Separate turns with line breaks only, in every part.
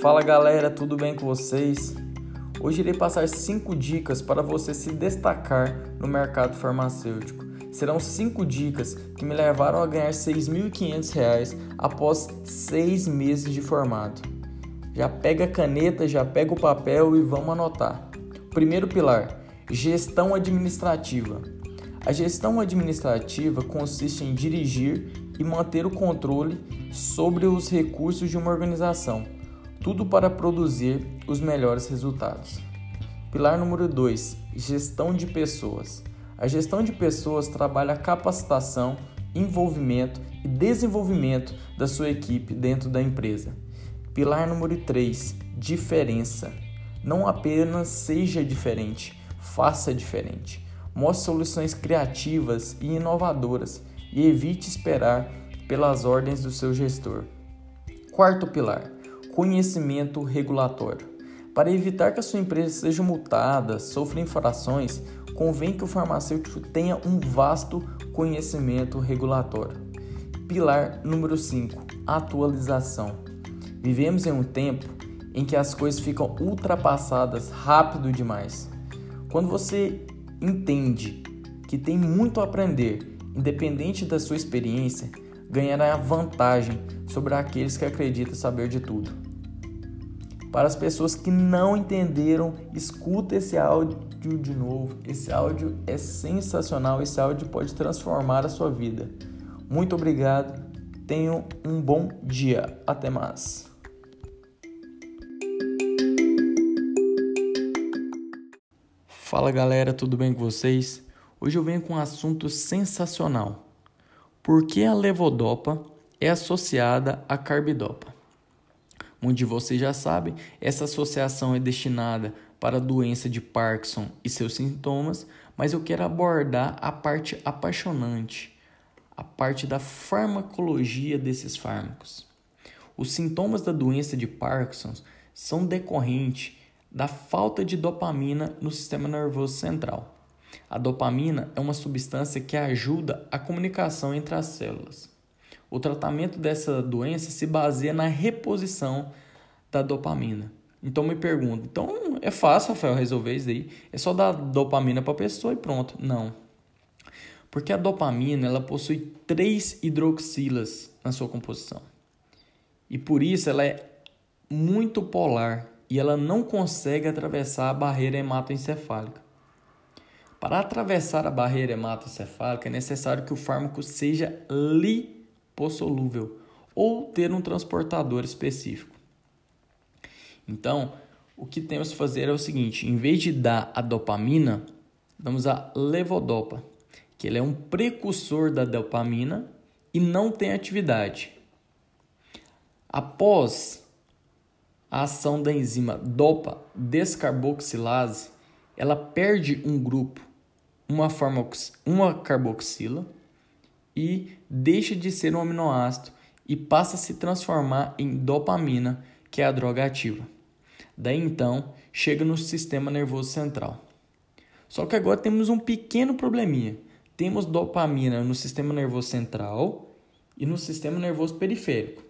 Fala galera, tudo bem com vocês? Hoje irei passar 5 dicas para você se destacar no mercado farmacêutico. Serão 5 dicas que me levaram a ganhar R$ 6.500 após 6 meses de formado. Já pega a caneta, já pega o papel e vamos anotar. Primeiro pilar: gestão administrativa. A gestão administrativa consiste em dirigir e manter o controle sobre os recursos de uma organização tudo para produzir os melhores resultados. Pilar número 2: gestão de pessoas. A gestão de pessoas trabalha a capacitação, envolvimento e desenvolvimento da sua equipe dentro da empresa. Pilar número 3: diferença. Não apenas seja diferente, faça diferente. Mostre soluções criativas e inovadoras e evite esperar pelas ordens do seu gestor. Quarto pilar: conhecimento regulatório. Para evitar que a sua empresa seja multada, sofra infrações, convém que o farmacêutico tenha um vasto conhecimento regulatório. Pilar número 5: atualização. Vivemos em um tempo em que as coisas ficam ultrapassadas rápido demais. Quando você entende que tem muito a aprender, independente da sua experiência, ganhará vantagem sobre aqueles que acreditam saber de tudo. Para as pessoas que não entenderam, escuta esse áudio de novo. Esse áudio é sensacional, esse áudio pode transformar a sua vida. Muito obrigado. Tenham um bom dia. Até mais. Fala galera, tudo bem com vocês? Hoje eu venho com um assunto sensacional. Por que a levodopa é associada à carbidopa? Muitos de vocês já sabem, essa associação é destinada para a doença de Parkinson e seus sintomas, mas eu quero abordar a parte apaixonante, a parte da farmacologia desses fármacos. Os sintomas da doença de Parkinson são decorrentes da falta de dopamina no sistema nervoso central. A dopamina é uma substância que ajuda a comunicação entre as células. O tratamento dessa doença se baseia na reposição da dopamina. Então me pergunto, então é fácil, Rafael, resolver isso aí? É só dar dopamina para a pessoa e pronto? Não. Porque a dopamina ela possui três hidroxilas na sua composição. E por isso ela é muito polar e ela não consegue atravessar a barreira hematoencefálica. Para atravessar a barreira hematoencefálica é necessário que o fármaco seja lipossolúvel ou ter um transportador específico. Então, o que temos que fazer é o seguinte: em vez de dar a dopamina, damos a levodopa, que ele é um precursor da dopamina e não tem atividade. Após a ação da enzima dopa descarboxilase, ela perde um grupo uma, forma, uma carboxila e deixa de ser um aminoácido e passa a se transformar em dopamina, que é a droga ativa. Daí então chega no sistema nervoso central. Só que agora temos um pequeno probleminha. Temos dopamina no sistema nervoso central e no sistema nervoso periférico.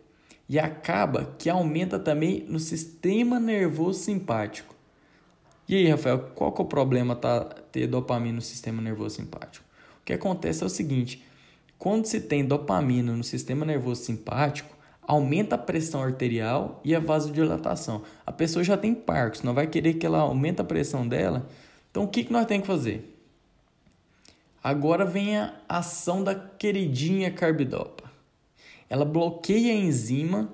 E acaba que aumenta também no sistema nervoso simpático. E aí, Rafael, qual que é o problema tá ter dopamina no sistema nervoso simpático? O que acontece é o seguinte: quando se tem dopamina no sistema nervoso simpático, aumenta a pressão arterial e a vasodilatação. A pessoa já tem Parkinson, não vai querer que ela aumente a pressão dela. Então, o que, que nós temos que fazer? Agora vem a ação da queridinha carbidopa. Ela bloqueia a enzima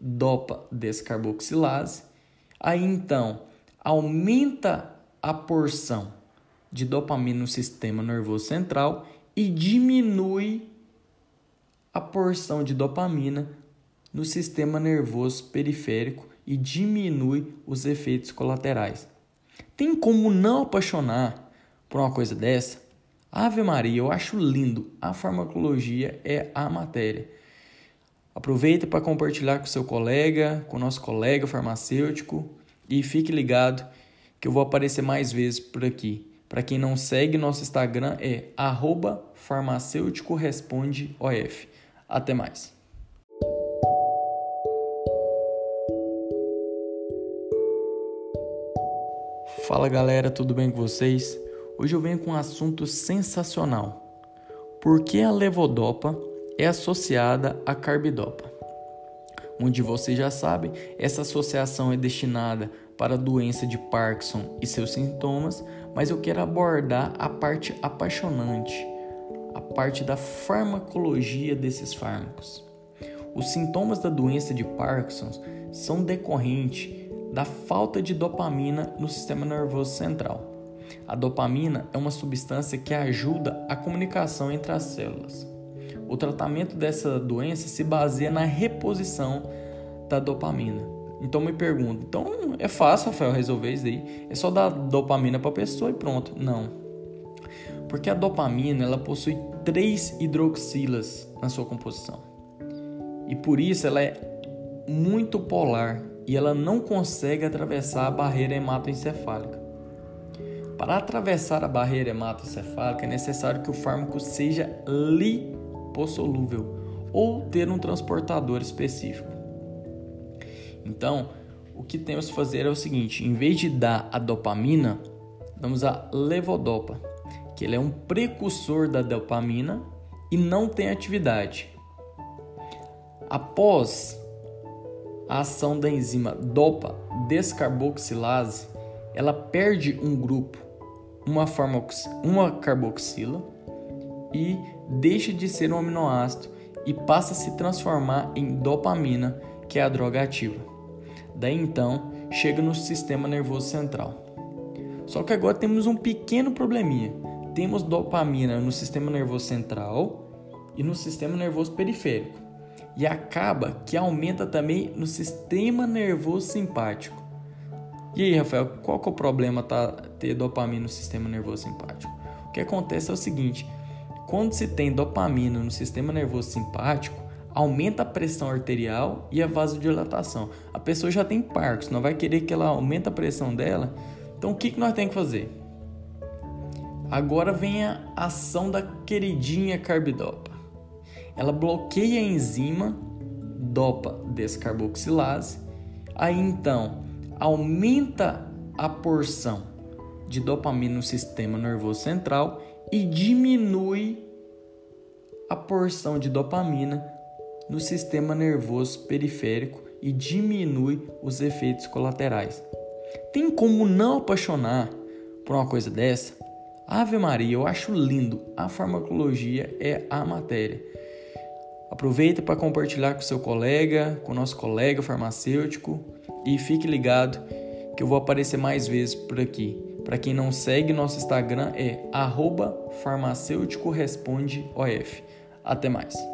dopa descarboxilase. Aí então aumenta a porção de dopamina no sistema nervoso central e diminui a porção de dopamina no sistema nervoso periférico e diminui os efeitos colaterais. Tem como não apaixonar por uma coisa dessa? Ave Maria, eu acho lindo. A farmacologia é a matéria. Aproveita para compartilhar com seu colega, com o nosso colega farmacêutico e fique ligado que eu vou aparecer mais vezes por aqui. Para quem não segue, nosso Instagram é farmacêuticorespondeof. Até mais. Fala galera, tudo bem com vocês? Hoje eu venho com um assunto sensacional. Por que a levodopa é associada à carbidopa? Onde você já sabe, essa associação é destinada para a doença de Parkinson e seus sintomas, mas eu quero abordar a parte apaixonante, a parte da farmacologia desses fármacos. Os sintomas da doença de Parkinson são decorrentes da falta de dopamina no sistema nervoso central. A dopamina é uma substância que ajuda a comunicação entre as células. O tratamento dessa doença se baseia na reposição da dopamina. Então me pergunto, então é fácil, Rafael, resolver isso aí? É só dar dopamina para a pessoa e pronto? Não. Porque a dopamina ela possui três hidroxilas na sua composição. E por isso ela é muito polar e ela não consegue atravessar a barreira hematoencefálica. Para atravessar a barreira hematoencefálica é necessário que o fármaco seja lipossolúvel ou ter um transportador específico. Então, o que temos que fazer é o seguinte: em vez de dar a dopamina, damos a levodopa, que ele é um precursor da dopamina e não tem atividade. Após a ação da enzima dopa descarboxilase, ela perde um grupo, uma, uma carboxila, e deixa de ser um aminoácido e passa a se transformar em dopamina, que é a droga ativa. Daí então, chega no sistema nervoso central. Só que agora temos um pequeno probleminha. Temos dopamina no sistema nervoso central e no sistema nervoso periférico e acaba que aumenta também no sistema nervoso simpático. E aí, Rafael, qual que é o problema tá ter dopamina no sistema nervoso simpático? O que acontece é o seguinte: quando se tem dopamina no sistema nervoso simpático, aumenta a pressão arterial e a vasodilatação. A pessoa já tem Parkinson, não vai querer que ela aumente a pressão dela. Então, o que, que nós temos que fazer? Agora vem a ação da queridinha carbidopa ela bloqueia a enzima dopa descarboxilase, aí então aumenta a porção de dopamina no sistema nervoso central e diminui a porção de dopamina no sistema nervoso periférico e diminui os efeitos colaterais. Tem como não apaixonar por uma coisa dessa? Ave Maria, eu acho lindo. A farmacologia é a matéria. Aproveita para compartilhar com seu colega, com nosso colega farmacêutico e fique ligado que eu vou aparecer mais vezes por aqui. Para quem não segue, nosso Instagram é farmacêuticorespondeof. Até mais.